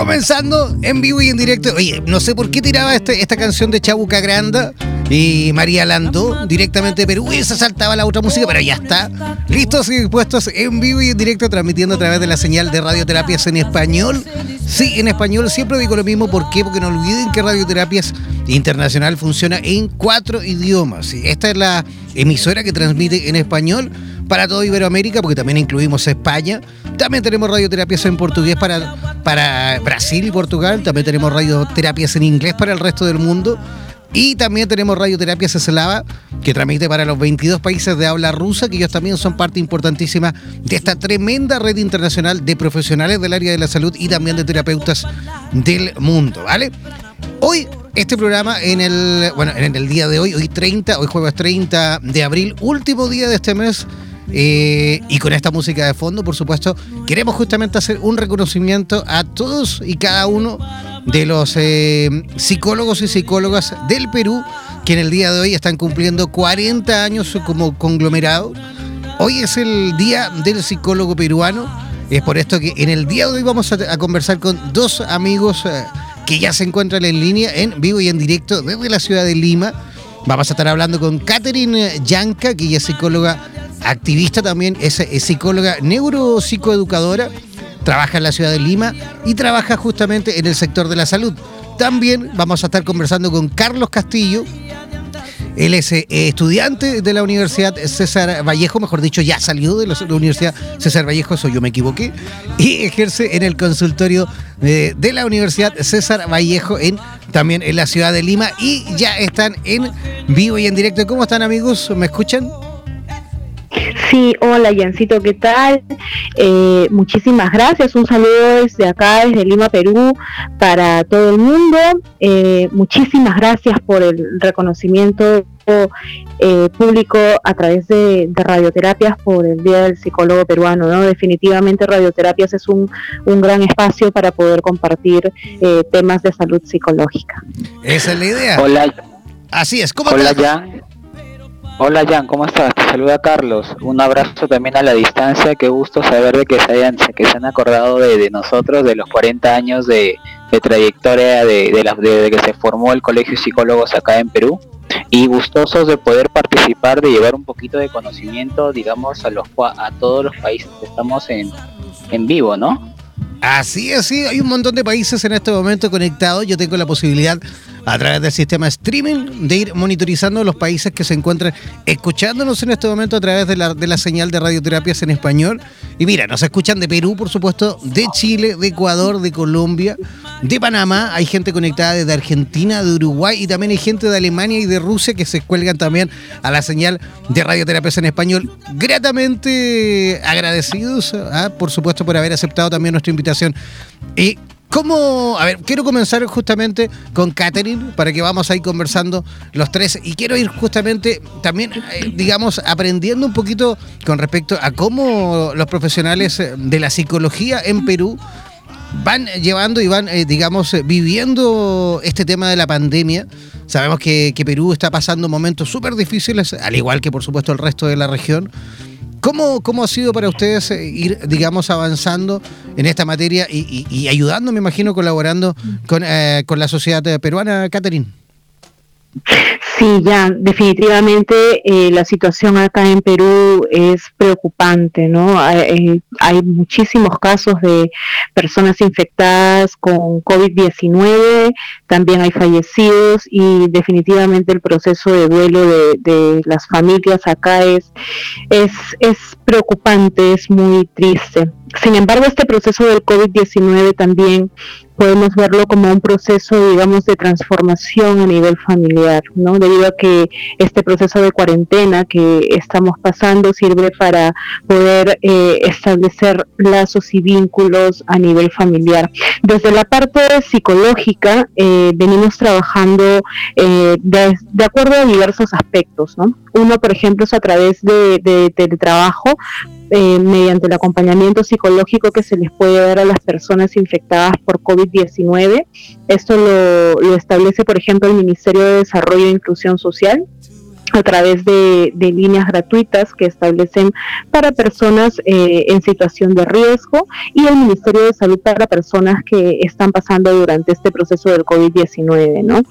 Comenzando en vivo y en directo. Oye, no sé por qué tiraba este, esta canción de Chabuca Granda y María Lando directamente de Perú y se saltaba la otra música, pero ya está. Listos y dispuestos en vivo y en directo, transmitiendo a través de la señal de radioterapias en español. Sí, en español siempre digo lo mismo. ¿Por qué? Porque no olviden que Radioterapias Internacional funciona en cuatro idiomas. Esta es la emisora que transmite en español para toda Iberoamérica, porque también incluimos España. También tenemos radioterapias en portugués para, para Brasil y Portugal. También tenemos radioterapias en inglés para el resto del mundo. Y también tenemos Radioterapias Eslava, que transmite para los 22 países de habla rusa, que ellos también son parte importantísima de esta tremenda red internacional de profesionales del área de la salud y también de terapeutas del mundo, ¿vale? Hoy este programa en el, bueno, en el día de hoy, hoy 30, hoy jueves 30 de abril, último día de este mes, eh, y con esta música de fondo, por supuesto, queremos justamente hacer un reconocimiento a todos y cada uno de los eh, psicólogos y psicólogas del Perú que en el día de hoy están cumpliendo 40 años como conglomerado. Hoy es el Día del Psicólogo Peruano. Es por esto que en el día de hoy vamos a, conversar con dos amigos eh, que ya se encuentran en línea, en vivo y en directo desde la ciudad de Lima. Vamos a estar hablando con Catherine Yanca, que ella es psicóloga activista también, es, psicóloga neuropsicoeducadora, trabaja en la ciudad de Lima y trabaja justamente en el sector de la salud. También vamos a estar conversando con Carlos Castillo. Él es eh, estudiante de la Universidad César Vallejo, mejor dicho, ya salió de la Universidad César Vallejo, eso yo me equivoqué, y ejerce en el consultorio de, la Universidad César Vallejo en también en la ciudad de Lima y ya están en vivo y en directo. ¿Cómo están amigos? ¿Me escuchan? Sí, hola Yancito, ¿qué tal? Eh, muchísimas gracias, un saludo desde acá, desde Lima, Perú, para todo el mundo. Eh, muchísimas gracias por el reconocimiento eh, público a través de, radioterapias por el Día del Psicólogo Peruano. ¿no? Definitivamente radioterapias es un, un gran espacio para poder compartir temas de salud psicológica. Esa es la idea. Hola. Así es. ¿Cómo Hola, ya. Hola Jan, ¿cómo estás? Te saluda Carlos. Un abrazo también a la distancia. Qué gusto saber de que se hayan, que se han acordado de, nosotros, de los 40 años de, trayectoria de, de, que se formó el Colegio de Psicólogos acá en Perú. Y gustosos de poder participar, de llevar un poquito de conocimiento, digamos, a los a todos los países que estamos en, en vivo, ¿no? Así es, sí, hay un montón de países en este momento conectados. Yo tengo la posibilidad a través del sistema streaming de ir monitorizando los países que se encuentran escuchándonos en este momento a través de la, de la señal de radioterapias en español. Y mira, nos escuchan de Perú, por supuesto, de Chile, de Ecuador, de Colombia, de Panamá. Hay gente conectada desde Argentina, de Uruguay y también hay gente de Alemania y de Rusia que se cuelgan también a la señal de radioterapias en español. Gratamente agradecidos, ¿ah? por supuesto, por haber aceptado también nuestra invitación. Y ¿Cómo? A ver, quiero comenzar justamente con Catherine para que vamos a ir conversando los tres y quiero ir justamente también, eh, digamos, aprendiendo un poquito con respecto a cómo los profesionales de la psicología en Perú van llevando y van, eh, digamos, viviendo este tema de la pandemia. Sabemos que, que Perú está pasando momentos súper difíciles, al igual que por supuesto el resto de la región. ¿Cómo, ¿Cómo ha sido para ustedes eh, ir, digamos, avanzando en esta materia y, ayudando, me imagino, colaborando con, eh, con la sociedad peruana, Catherine? Sí, ya, definitivamente eh, la situación acá en Perú es preocupante, ¿no? Hay, hay muchísimos casos de personas infectadas con COVID-19, también hay fallecidos y definitivamente el proceso de duelo de, de las familias acá es, es, es preocupante, es muy triste. Sin embargo, este proceso del COVID-19 también podemos verlo como un proceso, digamos, de transformación a nivel familiar, ¿no? Debido a que este proceso de cuarentena que estamos pasando sirve para poder eh, establecer lazos y vínculos a nivel familiar. Desde la parte psicológica, eh, venimos trabajando eh, de, acuerdo a diversos aspectos, ¿no? Uno, por ejemplo, es a través de, de teletrabajo, eh, mediante el acompañamiento psicológico que se les puede dar a las personas infectadas por COVID-19. Esto lo, lo establece, por ejemplo, el Ministerio de Desarrollo e Inclusión Social a través de, líneas gratuitas que establecen para personas eh, en situación de riesgo y el Ministerio de Salud para personas que están pasando durante este proceso del COVID-19. ¿no?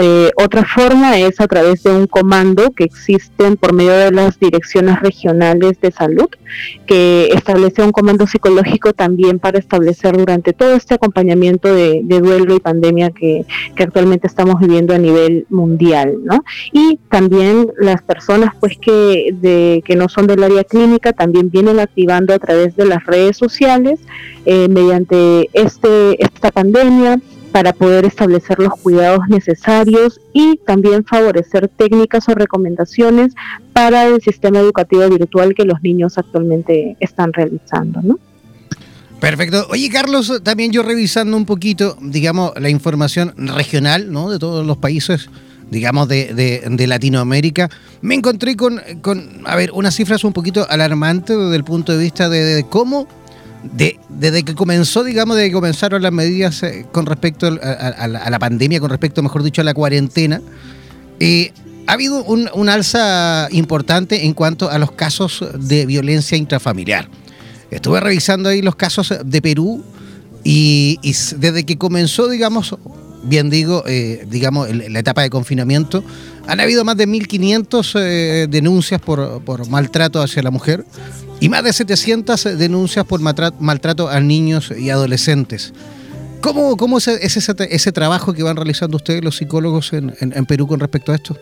Eh, otra forma es a través de un comando que existen por medio de las direcciones regionales de salud, que establece un comando psicológico también para establecer durante todo este acompañamiento de, duelo y pandemia que, que actualmente estamos viviendo a nivel mundial. ¿no? Y también las personas pues que, que no son del área clínica también vienen activando a través de las redes sociales eh, mediante este, esta pandemia para poder establecer los cuidados necesarios y también favorecer técnicas o recomendaciones para el sistema educativo virtual que los niños actualmente están realizando, ¿no? Perfecto. Oye, Carlos, también yo revisando un poquito, digamos, la información regional, ¿no? De todos los países digamos, de, de, Latinoamérica, me encontré con, con, a ver, unas cifras un poquito alarmantes desde el punto de vista de, cómo, de, desde que comenzó, digamos, de que comenzaron las medidas eh, con respecto a, la, pandemia, con respecto, mejor dicho, a la cuarentena, eh, ha habido un, alza importante en cuanto a los casos de violencia intrafamiliar. Estuve revisando ahí los casos de Perú y desde que comenzó, digamos, bien digo, eh, digamos, la etapa de confinamiento, han habido más de 1.500 eh, denuncias por, maltrato hacia la mujer y más de 700 denuncias por maltrato a niños y adolescentes. ¿Cómo, cómo es, ese, ese, trabajo que van realizando ustedes, los psicólogos, en, en Perú con respecto a esto?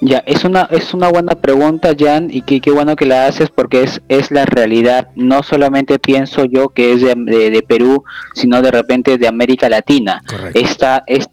Ya, es una, es una buena pregunta, Jan, y qué, qué bueno que la haces porque es, es la realidad. No solamente pienso yo que es de, de, Perú, sino de repente de América Latina. Esta, es,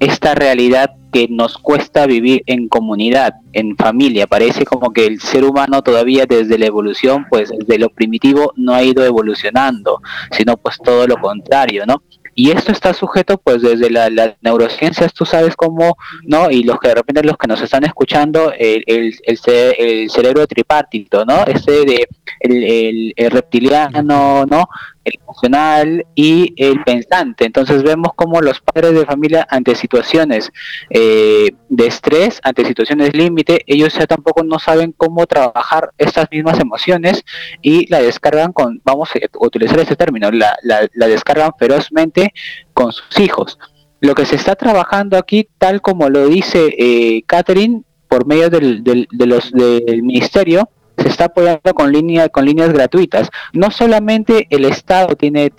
esta realidad que nos cuesta vivir en comunidad, en familia. Parece como que el ser humano todavía desde la evolución, pues desde lo primitivo no ha ido evolucionando, sino pues todo lo contrario, ¿no? Y esto está sujeto pues desde las la neurociencias tú sabes cómo no y los que de repente los que nos están escuchando el, el, el, cerebro tripártito no este de el, reptiliano no el emocional y el pensante. Entonces vemos como los padres de familia ante situaciones eh, de estrés, ante situaciones límite, ellos ya tampoco no saben cómo trabajar estas mismas emociones y la descargan con, vamos a utilizar este término, la, la, descargan ferozmente con sus hijos. Lo que se está trabajando aquí, tal como lo dice eh, Catherine, por medio del, del, de los, del ministerio, se está apoyando con, línea, con líneas gratuitas. No solamente el Estado tiene,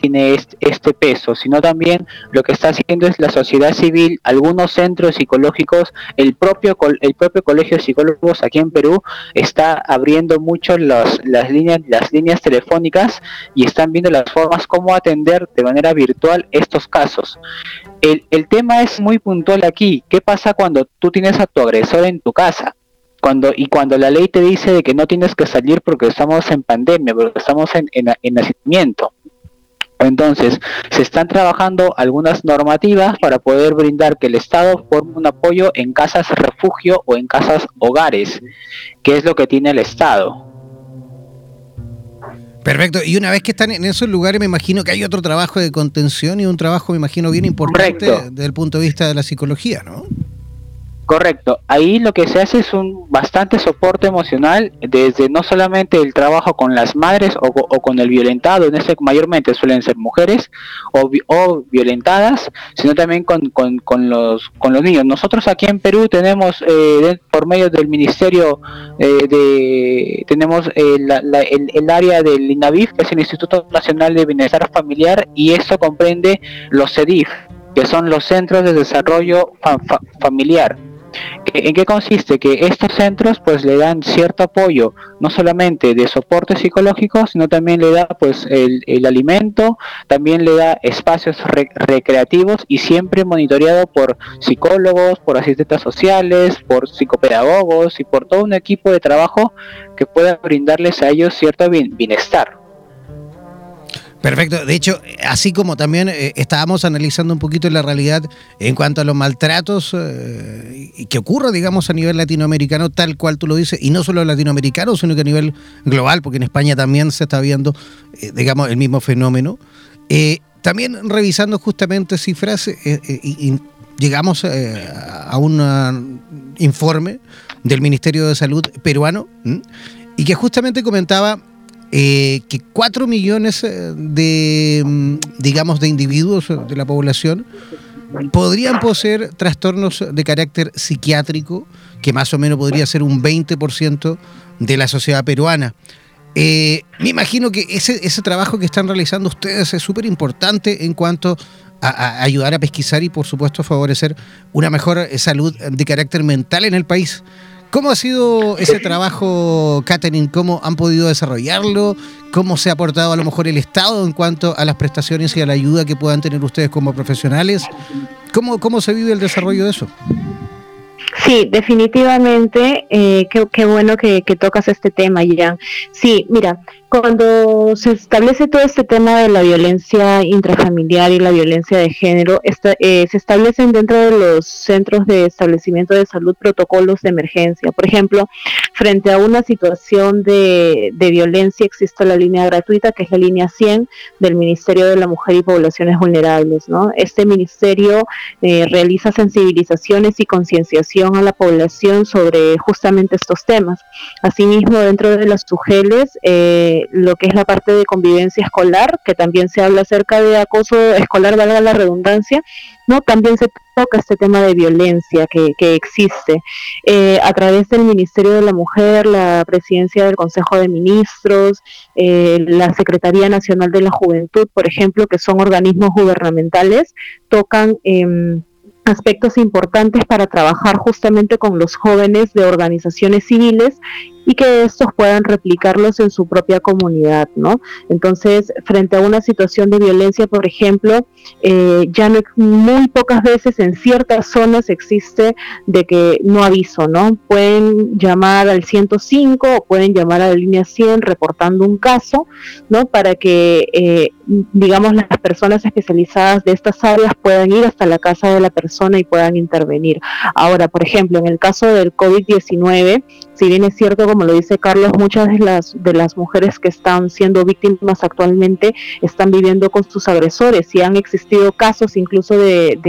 este, peso, sino también lo que está haciendo es la sociedad civil, algunos centros psicológicos, el propio, el propio Colegio de Psicólogos aquí en Perú está abriendo mucho las, líneas, las líneas telefónicas y están viendo las formas cómo atender de manera virtual estos casos. El, el tema es muy puntual aquí. ¿Qué pasa cuando tú tienes a tu agresor en tu casa? Cuando, y cuando la ley te dice de que no tienes que salir porque estamos en pandemia, porque estamos en, en, nacimiento. Entonces, se están trabajando algunas normativas para poder brindar que el Estado forme un apoyo en casas refugio o en casas hogares, que es lo que tiene el Estado. Perfecto. Y una vez que están en esos lugares, me imagino que hay otro trabajo de contención y un trabajo, me imagino, bien importante desde el punto de vista de la psicología, ¿no? Correcto, ahí lo que se hace es un bastante soporte emocional desde no solamente el trabajo con las madres o, con el violentado, en este mayormente suelen ser mujeres o, violentadas, sino también con, con, los, con los niños. Nosotros aquí en Perú tenemos, eh, por medio del Ministerio eh, de, tenemos eh, el, área del INAVIF, que es el Instituto Nacional de Bienestar Familiar, y eso comprende los CEDIF, que son los Centros de Desarrollo Familiar ¿En qué consiste? Que estos centros pues le dan cierto apoyo, no solamente de soporte psicológico, sino también le da pues el, alimento, también le da espacios recreativos y siempre monitoreado por psicólogos, por asistentes sociales, por psicopedagogos y por todo un equipo de trabajo que pueda brindarles a ellos cierto bienestar. Perfecto. De hecho, así como también eh, estábamos analizando un poquito la realidad en cuanto a los maltratos eh, que ocurre, digamos, a nivel latinoamericano, tal cual tú lo dices, y no solo latinoamericano, sino que a nivel global, porque en España también se está viendo, eh, digamos, el mismo fenómeno. también revisando justamente cifras, llegamos a un informe del Ministerio de Salud peruano, y que justamente comentaba eh, que 4 millones eh, de, mm, digamos, de individuos de la población podrían poseer trastornos de carácter psiquiátrico, que más o menos podría ser un 20% de la sociedad peruana. Eh, me imagino que ese, ese trabajo que están realizando ustedes es súper importante en cuanto a, ayudar a pesquisar y, por supuesto, favorecer una mejor salud de carácter mental en el país. ¿Cómo ha sido ese trabajo, Catherine? ¿Cómo han podido desarrollarlo? ¿Cómo se ha aportado a lo mejor el Estado en cuanto a las prestaciones y a la ayuda que puedan tener ustedes como profesionales? ¿Cómo, cómo se vive el desarrollo de eso? Sí, definitivamente, eh, qué, bueno que, que, tocas este tema, Jan. Sí, mira, cuando se establece todo este tema de la violencia intrafamiliar y la violencia de género, eh, se establecen dentro de los centros de establecimiento de salud protocolos de emergencia. Por ejemplo, frente a una situación de, violencia existe la línea gratuita, que es la línea 100 del Ministerio de la Mujer y Poblaciones Vulnerables. ¿no? Este ministerio eh, realiza sensibilizaciones y concienciación a la población sobre justamente estos temas. Asimismo, dentro de las SUGELES, eh, lo que es la parte de convivencia escolar, que también se habla acerca de acoso escolar, valga la redundancia, ¿no? También se toca este tema de violencia que, existe eh, a través del Ministerio de la Mujer, la presidencia del Consejo de Ministros, eh, la Secretaría Nacional de la Juventud, por ejemplo, que son organismos gubernamentales, tocan... Eh, aspectos importantes para trabajar justamente con los jóvenes de organizaciones civiles y que estos puedan replicarlos en su propia comunidad, ¿no? Entonces, frente a una situación de violencia, por ejemplo, eh, ya no, muy pocas veces en ciertas zonas existe de que no aviso, ¿no? Pueden llamar al 105 o pueden llamar a la línea 100 reportando un caso, ¿no? Para que, eh, digamos, las personas especializadas de estas áreas puedan ir hasta la casa de la persona y puedan intervenir. Ahora, por ejemplo, en el caso del COVID-19, Si bien es cierto, como lo dice Carlos, muchas de las, de las mujeres que están siendo víctimas actualmente están viviendo con sus agresores y han existido casos incluso de,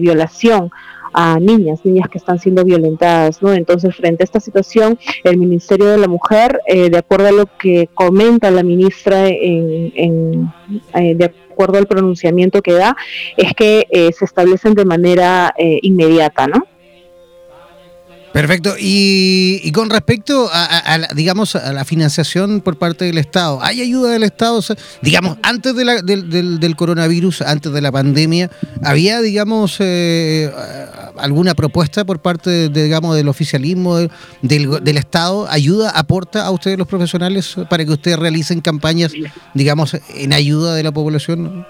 violación a niñas, niñas que están siendo violentadas, ¿no? Entonces, frente a esta situación, el Ministerio de la Mujer, eh, de acuerdo a lo que comenta la ministra en, eh, de acuerdo al pronunciamiento que da, es que eh, se establecen de manera inmediata, ¿no? Perfecto. Y, con respecto a, digamos, a la financiación por parte del Estado, ¿hay ayuda del Estado? digamos, antes de la, del, del, coronavirus, antes de la pandemia, ¿había, digamos, eh, alguna propuesta por parte, de, digamos, del oficialismo, del, del, Estado? ¿Ayuda, aporta a ustedes los profesionales para que ustedes realicen campañas, digamos, en ayuda de la población?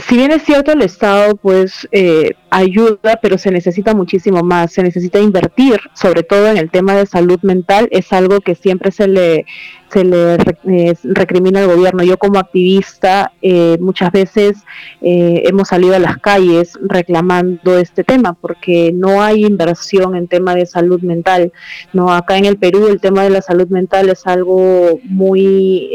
Si bien es cierto, el Estado pues eh, ayuda, pero se necesita muchísimo más, se necesita invertir, sobre todo en el tema de salud mental, es algo que siempre se le se le eh, recrimina al gobierno. Yo como activista eh, muchas veces eh, hemos salido a las calles reclamando este tema porque no hay inversión en tema de salud mental. No, acá en el Perú el tema de la salud mental es algo muy,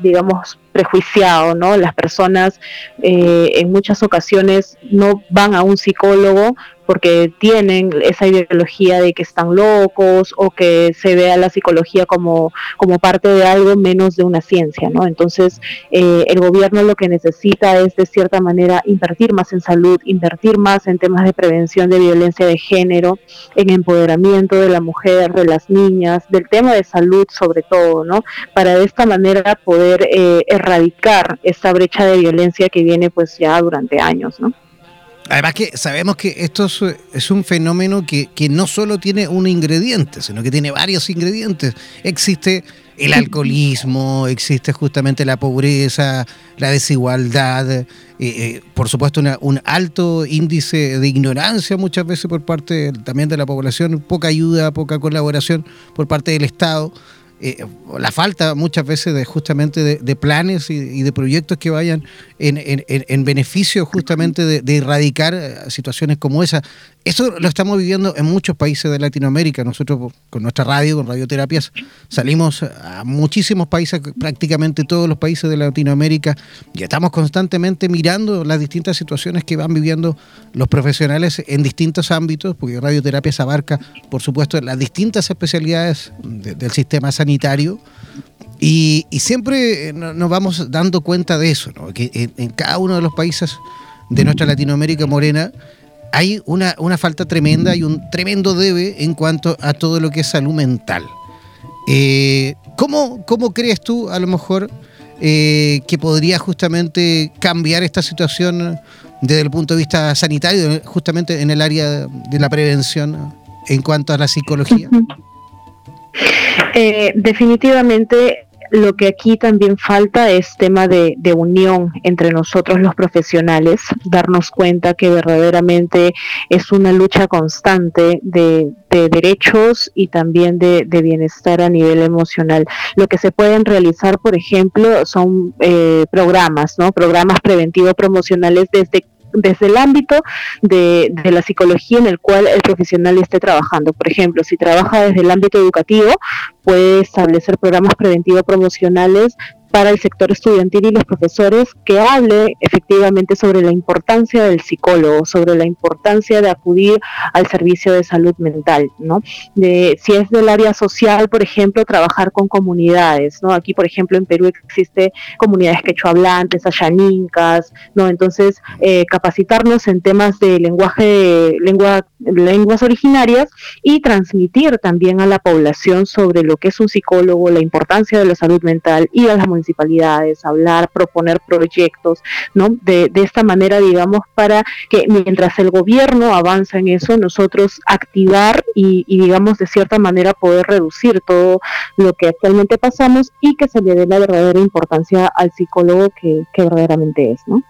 digamos, prejuiciado, ¿no? Las personas en muchas ocasiones no van a un psicólogo porque tienen esa ideología de que están locos o que se vea la psicología como, como parte de algo menos de una ciencia, ¿no? Entonces, eh, el gobierno lo que necesita es, de cierta manera, invertir más en salud, invertir más en temas de prevención de violencia de género, en empoderamiento de la mujer, de las niñas, del tema de salud sobre todo, ¿no? Para de esta manera poder eh, erradicar esta brecha de violencia que viene pues ya durante años, ¿no? Además que sabemos que esto es un fenómeno que, no solo tiene un ingrediente, sino que tiene varios ingredientes. Existe el alcoholismo, existe justamente la pobreza, la desigualdad, eh, eh, por supuesto un alto índice de ignorancia muchas veces por parte también de la población, poca ayuda, poca colaboración por parte del Estado. Eh, la falta muchas veces de justamente de, planes y, de proyectos que vayan en, beneficio justamente de, erradicar eh, situaciones como esa. Eso lo estamos viviendo en muchos países de Latinoamérica. Nosotros con nuestra radio, con radioterapias, salimos a muchísimos países, prácticamente todos los países de Latinoamérica, y estamos constantemente mirando las distintas situaciones que van viviendo los profesionales en distintos ámbitos, porque radioterapias abarca, por supuesto, las distintas especialidades del sistema sanitario. Y, siempre nos vamos dando cuenta de eso, que en cada uno de los países de nuestra Latinoamérica morena, hay una, falta tremenda y un tremendo debe en cuanto a todo lo que es salud mental. Eh, ¿cómo, crees tú, a lo mejor, eh, que podría justamente cambiar esta situación desde el punto de vista sanitario, justamente en el área de la prevención en cuanto a la psicología? Eh, definitivamente lo que aquí también falta es tema de, unión entre nosotros los profesionales, darnos cuenta que verdaderamente es una lucha constante de, derechos y también de, bienestar a nivel emocional. Lo que se pueden realizar, por ejemplo, son eh, programas, ¿no? Programas preventivos promocionales desde desde el ámbito de, la psicología en el cual el profesional esté trabajando. Por ejemplo, si trabaja desde el ámbito educativo, puede establecer programas preventivos promocionales para el sector estudiantil y los profesores que hable efectivamente sobre la importancia del psicólogo, sobre la importancia de acudir al servicio de salud mental, ¿no? De, si es del área social, por ejemplo, trabajar con comunidades, ¿no? Aquí, por ejemplo, en Perú existe comunidades quechohablantes, ayanincas, ¿no? Entonces, eh, capacitarnos en temas de lenguaje, lengua, lenguas originarias y transmitir también a la población sobre lo que es un psicólogo, la importancia de la salud mental y a las municipalidades, hablar, proponer proyectos, ¿no? De, de esta manera, digamos, para que mientras el gobierno avanza en eso, nosotros activar y, digamos, de cierta manera poder reducir todo lo que actualmente pasamos y que se le dé la verdadera importancia al psicólogo que, verdaderamente es, ¿no?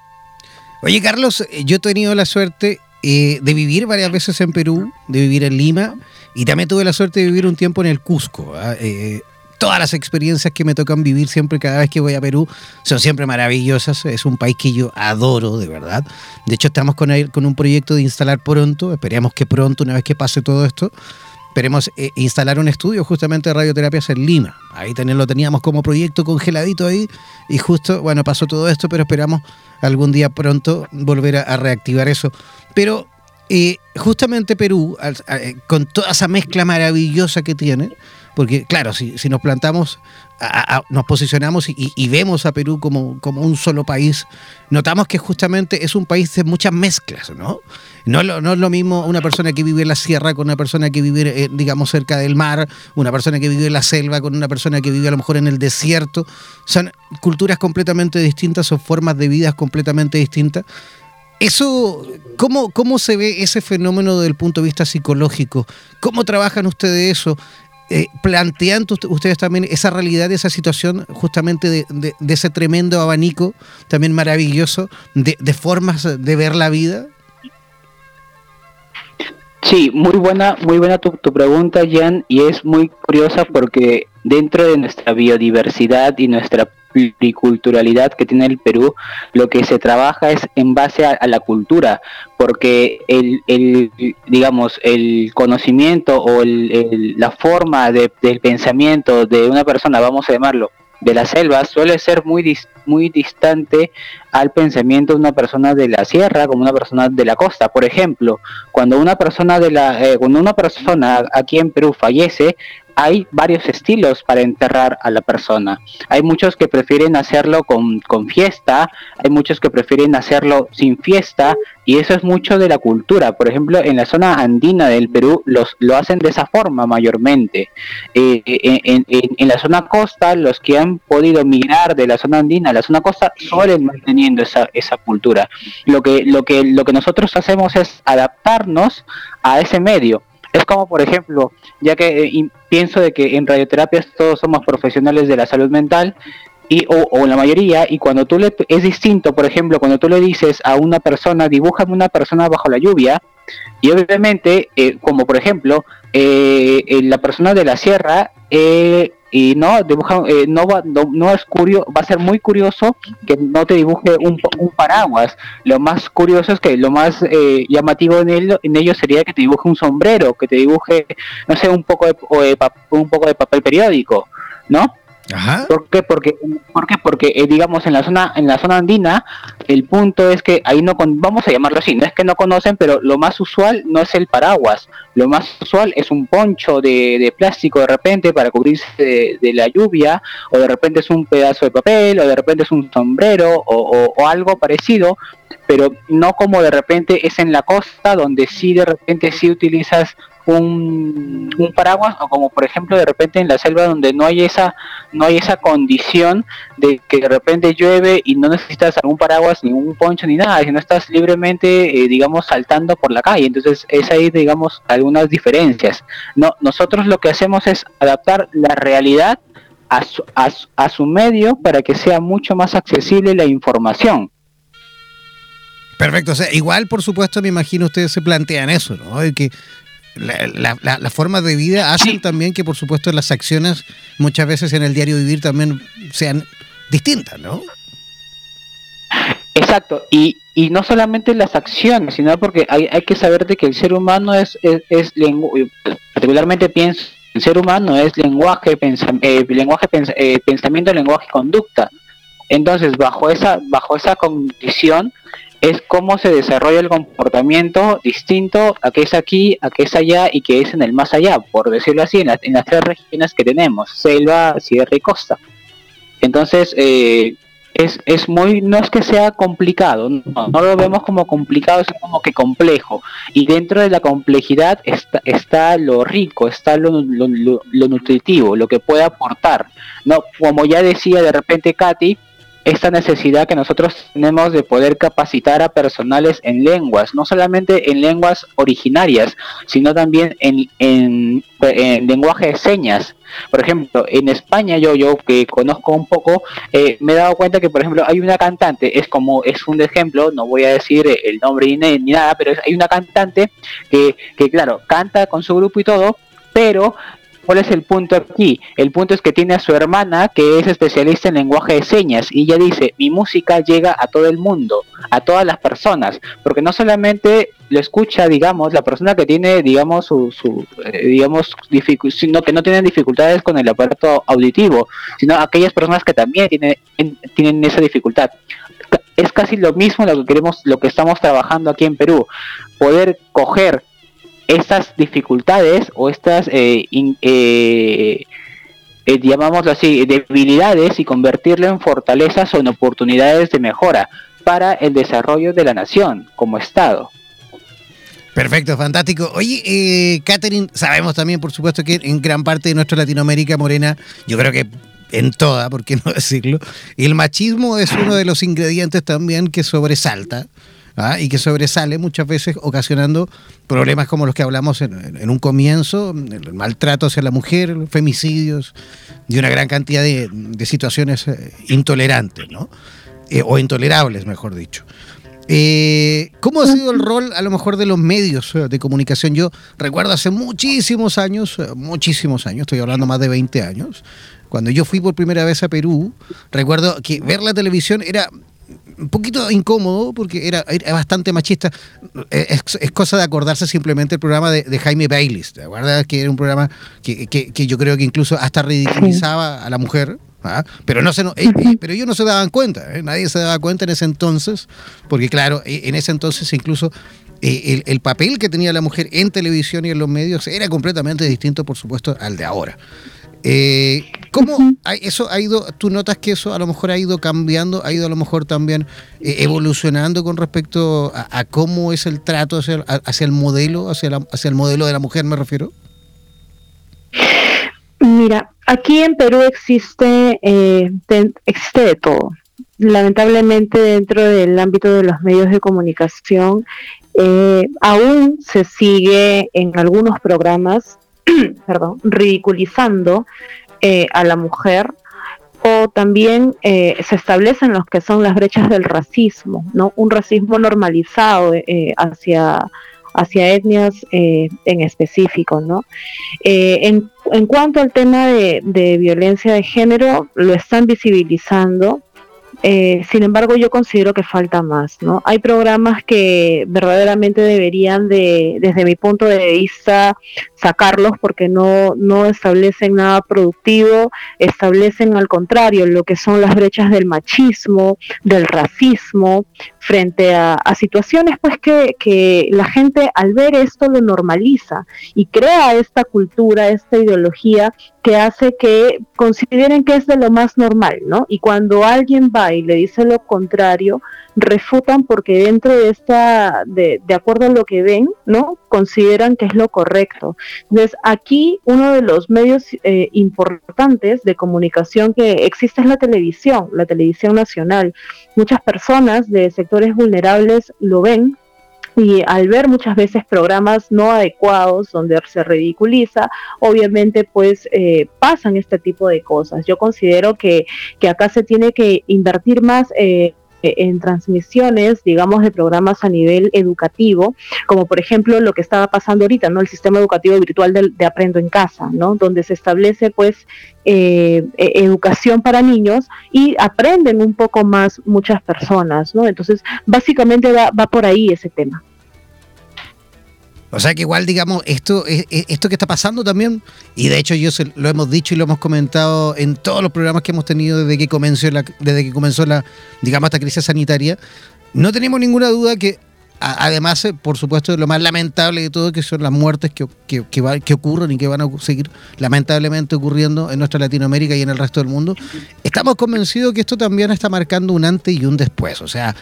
Oye, Carlos, eh, yo he tenido la suerte eh, de vivir varias veces en Perú, de vivir en Lima, y también tuve la suerte de vivir un tiempo en el Cusco. ¿ah? Eh, todas las experiencias que me tocan vivir siempre, cada vez que voy a Perú, son siempre maravillosas. Es un país que yo adoro, de verdad. De hecho, estamos con, con un proyecto de instalar pronto. Esperemos que pronto, una vez que pase todo esto, esperemos eh, instalar un estudio justamente de radioterapias en Lima. Ahí también lo teníamos como proyecto congeladito ahí y justo, bueno, pasó todo esto, pero esperamos algún día pronto volver a, reactivar eso. Pero eh, justamente Perú, eh, con toda esa mezcla maravillosa que tiene, porque claro, si, nos plantamos nos posicionamos y, vemos a Perú como, un solo país, notamos que justamente es un país de muchas mezclas, ¿no? No es, lo, mismo una persona que vive en la sierra con una persona que vive, eh, digamos, cerca del mar, una persona que vive en la selva con una persona que vive a lo mejor en el desierto. Son culturas completamente distintas, son formas de vida completamente distintas. Eso, ¿cómo, ¿cómo se ve ese fenómeno desde el punto de vista psicológico? ¿Cómo trabajan ustedes eso? Eh, plantean ustedes también esa realidad, esa situación justamente de, ese tremendo abanico también maravilloso de, formas de ver la vida? Sí, muy buena, muy buena tu, tu, pregunta, Jan, y es muy curiosa porque dentro de nuestra biodiversidad y nuestra pluriculturalidad que tiene el Perú, lo que se trabaja es en base a, la cultura, porque el, el, digamos, el conocimiento o el, la forma de, del pensamiento de una persona, vamos a llamarlo, de la selva suele ser muy, muy distante al pensamiento de una persona de la sierra como una persona de la costa. Por ejemplo, cuando una persona de la, eh, cuando una persona aquí en Perú fallece, hay varios estilos para enterrar a la persona. Hay muchos que prefieren hacerlo con, fiesta, hay muchos que prefieren hacerlo sin fiesta, y eso es mucho de la cultura. Por ejemplo, en la zona andina del Perú los, lo hacen de esa forma mayormente. Eh, en, en, la zona costa, los que han podido migrar de la zona andina a la zona costa suelen manteniendo esa, esa cultura. Lo que, lo, que, lo que nosotros hacemos es adaptarnos a ese medio es como, por ejemplo, ya que eh, pienso de que en radioterapias todos somos profesionales de la salud mental, y, o, la mayoría, y cuando tú le, es distinto, por ejemplo, cuando tú le dices a una persona, dibújame una persona bajo la lluvia, y obviamente, eh, como por ejemplo, eh, la persona de la sierra, eh, y no dibuja eh, no va no, es curioso va a ser muy curioso que no te dibuje un, un paraguas. Lo más curioso es que lo más eh, llamativo en ello, en ello sería que te dibuje un sombrero que te dibuje no sé un poco de, un poco de papel periódico no Ajá. ¿Por qué? Porque, ¿por porque eh, digamos en la zona en la zona andina el punto es que ahí no con, vamos a llamarlo así, no es que no conocen, pero lo más usual no es el paraguas, lo más usual es un poncho de, de plástico de repente para cubrirse de, la lluvia, o de repente es un pedazo de papel, o de repente es un sombrero, o, o algo parecido, pero no como de repente es en la costa donde sí de repente sí utilizas un, un, paraguas o como por ejemplo de repente en la selva donde no hay esa no hay esa condición de que de repente llueve y no necesitas algún paraguas ni un poncho ni nada sino estás libremente eh, digamos saltando por la calle. Entonces es ahí digamos algunas diferencias. No nosotros lo que hacemos es adaptar la realidad a su, a su medio para que sea mucho más accesible la información. Perfecto, o sea, igual por supuesto me imagino ustedes se plantean eso, ¿no? que la, la, forma de vida hacen también que, por supuesto, las acciones muchas veces en el diario vivir también sean distintas, ¿no? Exacto, y, y no solamente las acciones, sino porque hay, hay que saber de que el ser humano es, es, es particularmente pienso, el ser humano es lenguaje, eh, lenguaje eh, pensamiento, lenguaje, conducta. Entonces, bajo esa, bajo esa condición, es cómo se desarrolla el comportamiento distinto a que es aquí, a que es allá y que es en el más allá, por decirlo así, en, las tres regiones que tenemos, selva, sierra y costa. Entonces, eh, es, es muy, no es que sea complicado, no, lo vemos como complicado, es como que complejo. Y dentro de la complejidad está, está lo rico, está lo, lo, nutritivo, lo que puede aportar. No, como ya decía de repente Katy, esta necesidad que nosotros tenemos de poder capacitar a personales en lenguas, no solamente en lenguas originarias, sino también en, en, lenguaje de señas. Por ejemplo, en España yo, yo que conozco un poco, eh, me he dado cuenta que, por ejemplo, hay una cantante, es como, es un ejemplo, no voy a decir el nombre ni, ni nada, pero hay una cantante que, que, claro, canta con su grupo y todo, pero ¿Cuál es el punto aquí? El punto es que tiene a su hermana que es especialista en lenguaje de señas y ella dice, mi música llega a todo el mundo, a todas las personas, porque no solamente lo escucha, digamos, la persona que tiene, digamos, su, su eh, digamos, sino que no tienen dificultades con el aparato auditivo, sino aquellas personas que también tienen, tienen esa dificultad. Es casi lo mismo lo que queremos, lo que estamos trabajando aquí en Perú, poder coger estas dificultades o estas eh, eh, eh, llamámoslo así, debilidades y convertirlo en fortalezas o en oportunidades de mejora para el desarrollo de la nación como Estado. Perfecto, fantástico. Oye, eh, Catherine, sabemos también, por supuesto, que en gran parte de nuestra Latinoamérica morena, yo creo que en toda, por qué no decirlo, el machismo es uno de los ingredientes también que sobresalta ¿ah? y que sobresale muchas veces ocasionando problemas como los que hablamos en, un comienzo, el maltrato hacia la mujer, femicidios y una gran cantidad de, situaciones eh, intolerantes, ¿no? Eh, o intolerables, mejor dicho. Eh, ¿Cómo ha sido el rol a lo mejor de los medios de comunicación? Yo recuerdo hace muchísimos años, muchísimos años, estoy hablando más de 20 años, cuando yo fui por primera vez a Perú, recuerdo que ver la televisión era un poquito incómodo porque era, bastante machista. Es, cosa de acordarse simplemente el programa de, Jaime Baylis, ¿te acuerdas? Que era un programa que, que, yo creo que incluso hasta ridiculizaba a la mujer. ¿ah? Pero, no se, eh, eh, pero ellos no se daban cuenta, ¿eh? nadie se daba cuenta en ese entonces, porque claro, en ese entonces incluso el, el, papel que tenía la mujer en televisión y en los medios era completamente distinto, por supuesto, al de ahora. Eh, ¿Cómo eso ha ido, tú notas que eso a lo mejor ha ido cambiando, ha ido a lo mejor también eh, evolucionando con respecto a, cómo es el trato hacia, hacia el modelo, hacia, hacia el modelo de la mujer, me refiero? Mira, aquí en Perú existe, eh, existe de todo. Lamentablemente dentro del ámbito de los medios de comunicación eh, aún se sigue en algunos programas perdón, ridiculizando eh, a la mujer o también eh, se establecen los que son las brechas del racismo, ¿no? Un racismo normalizado eh, hacia, hacia etnias en específico, ¿no? En, en, cuanto al tema de, violencia de género, lo están visibilizando, eh, sin embargo, yo considero que falta más, ¿no? Hay programas que verdaderamente deberían de, desde mi punto de vista, sacarlos porque no, no establecen nada productivo, establecen al contrario lo que son las brechas del machismo, del racismo, frente a, situaciones pues que, que la gente al ver esto lo normaliza y crea esta cultura, esta ideología que hace que consideren que es de lo más normal, ¿no? Y cuando alguien va y le dice lo contrario, refutan porque dentro de esta, de, de acuerdo a lo que ven, ¿no? Consideran que es lo correcto. Entonces, aquí uno de los medios eh, importantes de comunicación que existe es la televisión, la televisión nacional. Muchas personas de sectores vulnerables lo ven y al ver muchas veces programas no adecuados donde se ridiculiza, obviamente pues eh, pasan este tipo de cosas. Yo considero que, que acá se tiene que invertir más eh, en transmisiones, digamos, de programas a nivel educativo, como por ejemplo lo que estaba pasando ahorita, ¿no? El sistema educativo virtual de, Aprendo en Casa, ¿no? Donde se establece, pues, eh, e, educación para niños y aprenden un poco más muchas personas, ¿no? Entonces, básicamente va, va por ahí ese tema. O sea que igual, digamos, esto, esto que está pasando también, y de hecho yo lo hemos dicho y lo hemos comentado en todos los programas que hemos tenido desde que comenzó la, desde que comenzó la, digamos, esta crisis sanitaria, no tenemos ninguna duda que además, eh, por supuesto, lo más lamentable de todo, que son las muertes que, que, que, ocurren y que van a seguir lamentablemente ocurriendo en nuestra Latinoamérica y en el resto del mundo, estamos convencidos que esto también está marcando un antes y un después. O sea,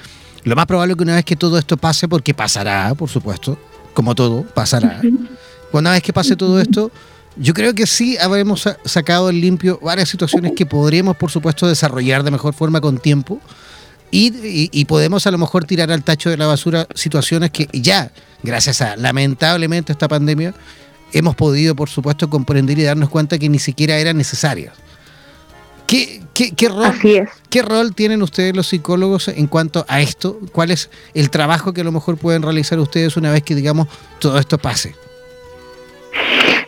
lo más probable es que una vez que todo esto pase, porque pasará, por supuesto, como todo, pasará. Una vez que pase todo esto, yo creo que sí habremos sacado en limpio varias situaciones que podríamos, por supuesto, desarrollar de mejor forma con tiempo. Y, podemos a lo mejor tirar al tacho de la basura situaciones que ya, gracias a lamentablemente esta pandemia, hemos podido, por supuesto, comprender y darnos cuenta que ni siquiera eran necesarias. ¿Qué, qué, rol, ¿Qué rol tienen ustedes los psicólogos en cuanto a esto? ¿Cuál es el trabajo que a lo mejor pueden realizar ustedes una vez que, digamos, todo esto pase?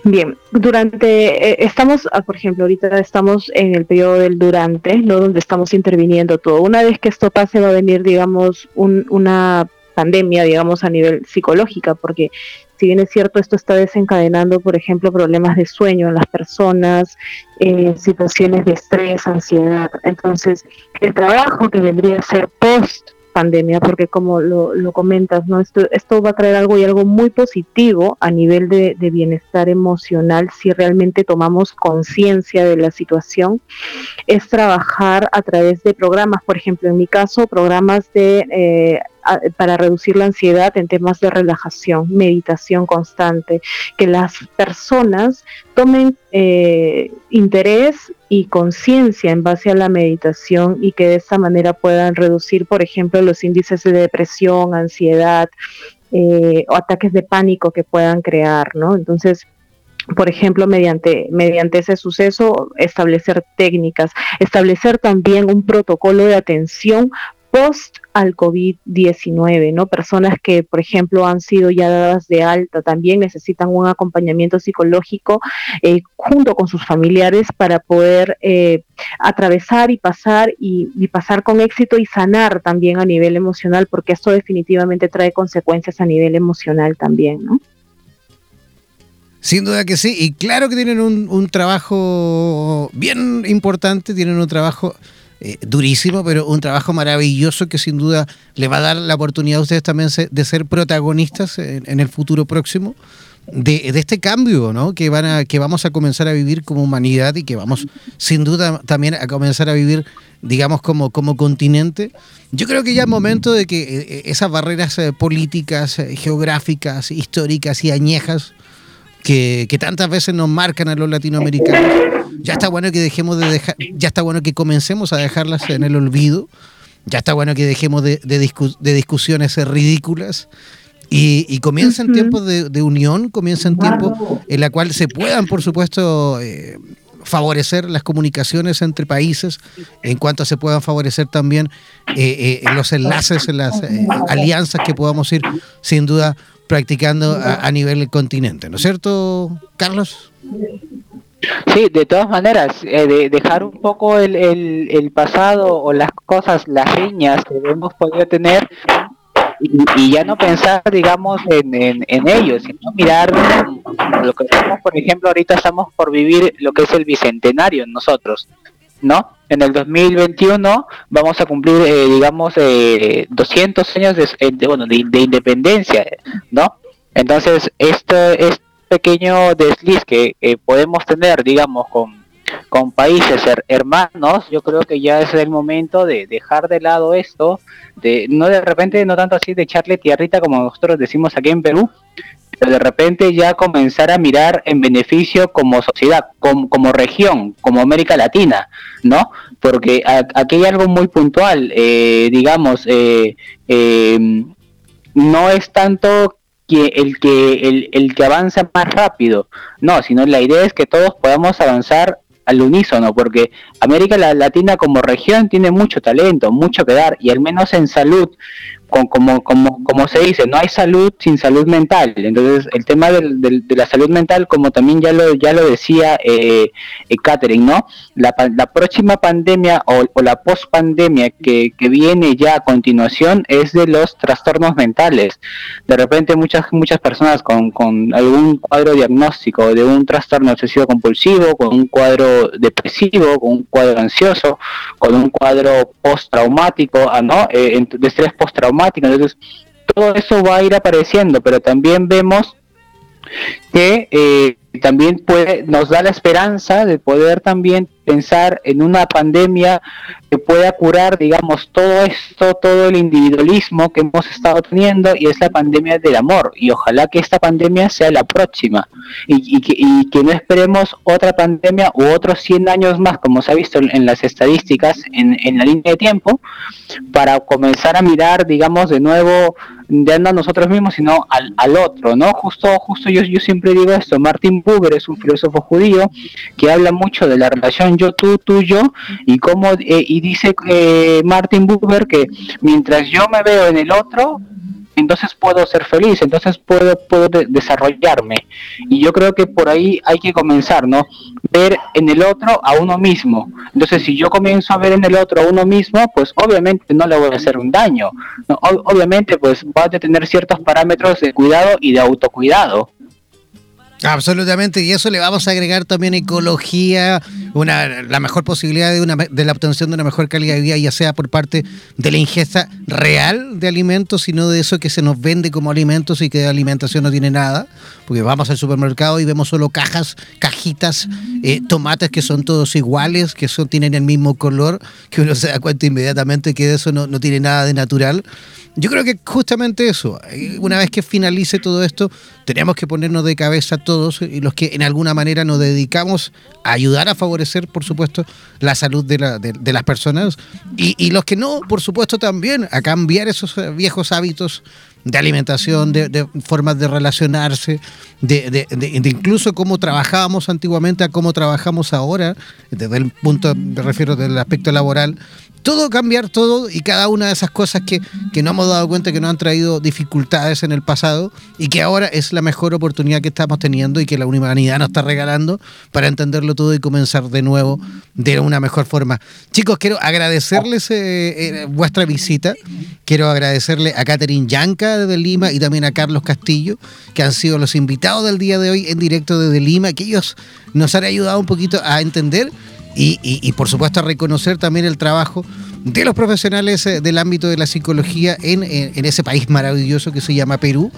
Bien, durante, eh, estamos, ah, por ejemplo, ahorita estamos en el periodo del durante, ¿no? Donde estamos interviniendo todo. Una vez que esto pase va a venir, digamos, una pandemia, digamos, a nivel psicológica, porque si bien es cierto, esto está desencadenando, por ejemplo, problemas de sueño en las personas, eh, situaciones de estrés, ansiedad. Entonces, el trabajo que vendría a ser post pandemia, porque como lo, comentas, ¿no? Esto, esto va a traer algo y algo muy positivo a nivel de, bienestar emocional si realmente tomamos conciencia de la situación, es trabajar a través de programas, por ejemplo, en mi caso, programas de eh, para reducir la ansiedad en temas de relajación, meditación constante, que las personas tomen eh, interés y conciencia en base a la meditación y que de esta manera puedan reducir, por ejemplo, los índices de depresión, ansiedad eh, o ataques de pánico que puedan crear, ¿no? Entonces, por ejemplo, mediante, mediante ese suceso, establecer técnicas, establecer también un protocolo de atención post al COVID-19, ¿no? Personas que, por ejemplo, han sido ya dadas de alta también necesitan un acompañamiento psicológico eh, junto con sus familiares para poder eh, atravesar y pasar y, pasar con éxito y sanar también a nivel emocional, porque esto definitivamente trae consecuencias a nivel emocional también, ¿no? Sin duda que sí, y claro que tienen un trabajo bien importante, tienen un trabajo eh, durísimo, pero un trabajo maravilloso que sin duda le va a dar la oportunidad a ustedes también de ser protagonistas en, el futuro próximo. De, este cambio ¿no? que, van a, que vamos a comenzar a vivir como humanidad y que vamos sin duda también a comenzar a vivir, digamos, como, como continente. Yo creo que ya es momento de que eh, esas barreras eh, políticas, geográficas, históricas y añejas que, que tantas veces nos marcan a los latinoamericanos, ya está bueno que dejemos de dejar, ya está bueno que comencemos a dejarlas en el olvido, ya está bueno que dejemos de, de, discusiones ridículas. Y, y comiencen tiempos de, unión, comiencen tiempos en la cual se puedan, por supuesto, eh, favorecer las comunicaciones entre países, en cuanto se puedan favorecer también eh, eh, los enlaces, las alianzas que podamos ir, sin duda, practicando a, a nivel del continente, ¿no es cierto, Carlos? Sí, de todas maneras, eh, de dejar un poco el, el, pasado o las cosas, las riñas que hemos podido tener y, ya no pensar, digamos, en, en, en ellos, sino mirar lo que estamos, por ejemplo, ahorita estamos por vivir lo que es el bicentenario nosotros, ¿no? En el 2021 vamos a cumplir, eh, digamos, eh, 200 años de, eh, bueno, de, de, independencia, ¿no? Entonces, esto, es pequeño desliz que podemos tener, digamos, con, con países hermanos, yo creo que ya es el momento de dejar de lado esto, de no de repente, no tanto así de echarle tierrita como nosotros decimos aquí en Perú, pero de repente ya comenzar a mirar en beneficio como sociedad, como, como región, como América Latina, ¿no? Porque aquí hay algo muy puntual, eh, digamos, eh, eh, no es tanto que el que el, el que avanza más rápido, no, sino la idea es que todos podamos avanzar al unísono, porque América Latina como región tiene mucho talento, mucho que dar, y al menos en salud, como, como, como se dice, no hay salud sin salud mental. Entonces, el tema del, de la salud mental, como también ya lo, ya lo decía eh, eh Catherine, ¿no? La, próxima pandemia o, la post-pandemia que, que, viene ya a continuación es de los trastornos mentales. De repente, muchas, muchas personas con, con algún cuadro diagnóstico de un trastorno obsesivo compulsivo, con un cuadro depresivo, con un cuadro ansioso, con un cuadro post-traumático, ah, ¿no? Eh, de estrés entonces, todo eso va a ir apareciendo, pero también vemos que eh, también puede, nos da la esperanza de poder también pensar en una pandemia que pueda curar, digamos, todo esto, todo el individualismo que hemos estado teniendo y es la pandemia del amor. Y ojalá que esta pandemia sea la próxima y, que, y que, no esperemos otra pandemia u otros 100 años más, como se ha visto en, las estadísticas, en, la línea de tiempo, para comenzar a mirar, digamos, de nuevo ya no a nosotros mismos, sino al, al otro, ¿no? Justo, justo yo, yo siempre digo esto, Martin Buber es un filósofo judío que habla mucho de la relación yo, tú, tú, yo, y cómo, eh, y dice eh, Martin Buber que mientras yo me veo en el otro, entonces puedo ser feliz, entonces puedo, puedo desarrollarme. Y yo creo que por ahí hay que comenzar, ¿no? Ver en el otro a uno mismo. Entonces, si yo comienzo a ver en el otro a uno mismo, pues obviamente no le voy a hacer un daño. obviamente, pues va a tener ciertos parámetros de cuidado y de autocuidado. Absolutamente, y eso le vamos a agregar también ecología, una, la mejor posibilidad de, una, de la obtención de una mejor calidad de vida, ya sea por parte de la ingesta real de alimentos, sino de eso que se nos vende como alimentos y que de alimentación no tiene nada, porque vamos al supermercado y vemos solo cajas, cajitas, eh, tomates que son todos iguales, que son, tienen el mismo color, que uno se da cuenta inmediatamente que de eso no, no tiene nada de natural. Yo creo que justamente eso, eh, una vez que finalice todo esto, tenemos que ponernos de cabeza todos los que en alguna manera nos dedicamos a ayudar a favorecer, por supuesto, la salud de, las personas. Y, los que no, por supuesto, también a cambiar esos eh, viejos hábitos de alimentación, de, formas de relacionarse, de, incluso cómo trabajábamos antiguamente a cómo trabajamos ahora, desde el punto, me refiero del aspecto laboral, todo cambiar, todo y cada una de esas cosas que, que no hemos dado cuenta que nos han traído dificultades en el pasado y que ahora es la mejor oportunidad que estamos teniendo y que la humanidad nos está regalando para entenderlo todo y comenzar de nuevo de una mejor forma. Chicos, quiero agradecerles eh, eh, vuestra visita, quiero agradecerle a Catherine Yanca de Lima y también a Carlos Castillo, que han sido los invitados del día de hoy en directo desde Lima, que ellos nos han ayudado un poquito a entender y, por supuesto a reconocer también el trabajo de los profesionales eh, del ámbito de la psicología en, ese país maravilloso que se llama Perú.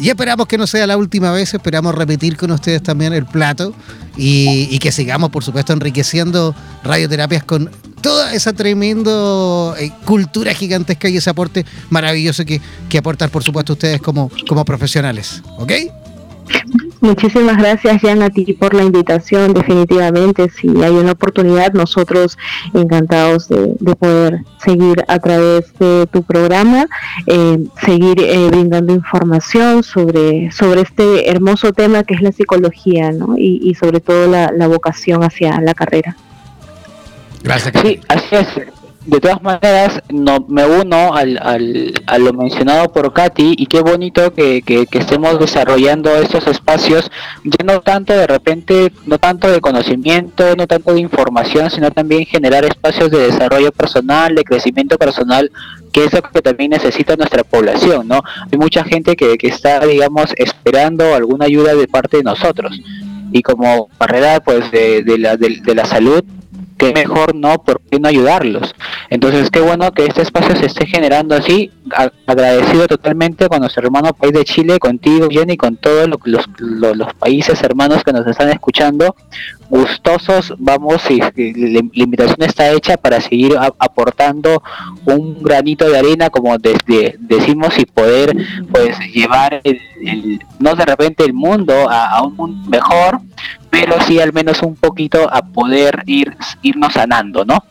Y esperamos que no sea la última vez, esperamos repetir con ustedes también el plato y, que sigamos, por supuesto, enriqueciendo radioterapias con toda esa tremenda eh, cultura gigantesca y ese aporte maravilloso que, que aportan, por supuesto, ustedes como, como profesionales. ¿Ok? Muchísimas gracias, Jan, a ti por la invitación. Definitivamente, si hay una oportunidad, nosotros encantados de, poder seguir a través de tu programa, eh, seguir eh, brindando información sobre, sobre este hermoso tema que es la psicología, ¿no? Y, sobre todo la, la vocación hacia la carrera. Gracias. Sí, así es de todas maneras, no, me uno al, al, a lo mencionado por Katy y qué bonito que, que, estemos desarrollando estos espacios, ya no tanto de repente, no tanto de conocimiento, no tanto de información, sino también generar espacios de desarrollo personal, de crecimiento personal, que es lo que también necesita nuestra población, ¿no? Hay mucha gente que, que está, digamos, esperando alguna ayuda de parte de nosotros. Y como barrera pues de, de la, de la salud, qué mejor no, ¿por qué no ayudarlos? Entonces, qué bueno que este espacio se esté generando así. agradecido totalmente con nuestro hermano país de Chile, contigo, Jenny, con todos los, los, países hermanos que nos están escuchando. Gustosos, vamos, y, la, invitación está hecha para seguir aportando un granito de arena, como desde, decimos, y poder pues llevar el, no de repente el mundo a un mundo mejor, pero sí al menos un poquito a poder ir irnos sanando, ¿no?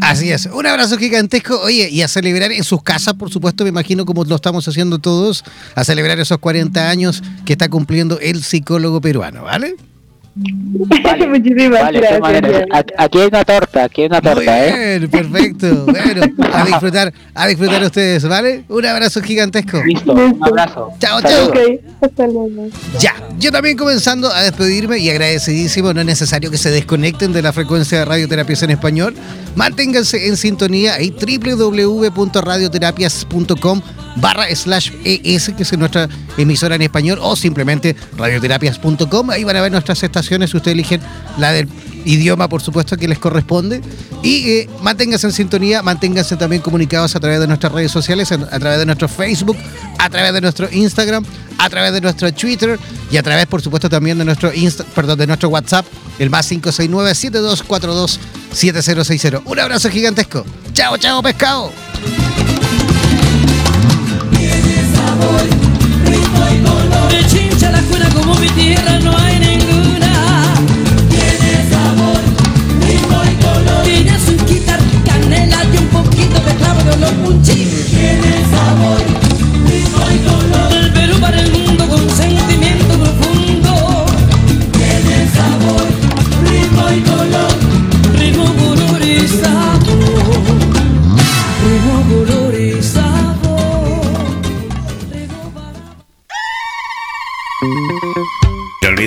Así es. Un abrazo gigantesco. Oye, y a celebrar en sus casas, por supuesto, me imagino como lo estamos haciendo todos, a celebrar esos 40 años que está cumpliendo el psicólogo peruano, ¿vale? Muchísimas gracias. Aquí hay una torta, aquí hay una torta, ¿eh? perfecto. Bueno, a disfrutar, a disfrutar ustedes, ¿vale? Un abrazo gigantesco. Listo, un abrazo. Chao, chao. hasta luego. Ya, yo también comenzando a despedirme y agradecidísimo, no es necesario que se desconecten de la frecuencia de radioterapias en español. Manténganse en sintonía ahí www.radioterapias.com barra slash ES, que es nuestra emisora en español, o simplemente radioterapias.com. Ahí van a ver nuestras estaciones. Ustedes eligen la del idioma, por supuesto, que les corresponde. Y eh, manténganse en sintonía, manténganse también comunicados a través de nuestras redes sociales, a través de nuestro Facebook, a través de nuestro Instagram, a través de nuestro Twitter y a través, por supuesto, también de nuestro Insta, perdón, de nuestro WhatsApp, el más 569-7242-7060. Un abrazo gigantesco. Chao, chao, pescado. De chincha la escuela como mi tierra no hay ninguna. Tiene sabor, ritmo y color. Tiene quitar canela y un poquito de clavo de olor punchín. Tiene sabor, ritmo y color. El Perú para el mundo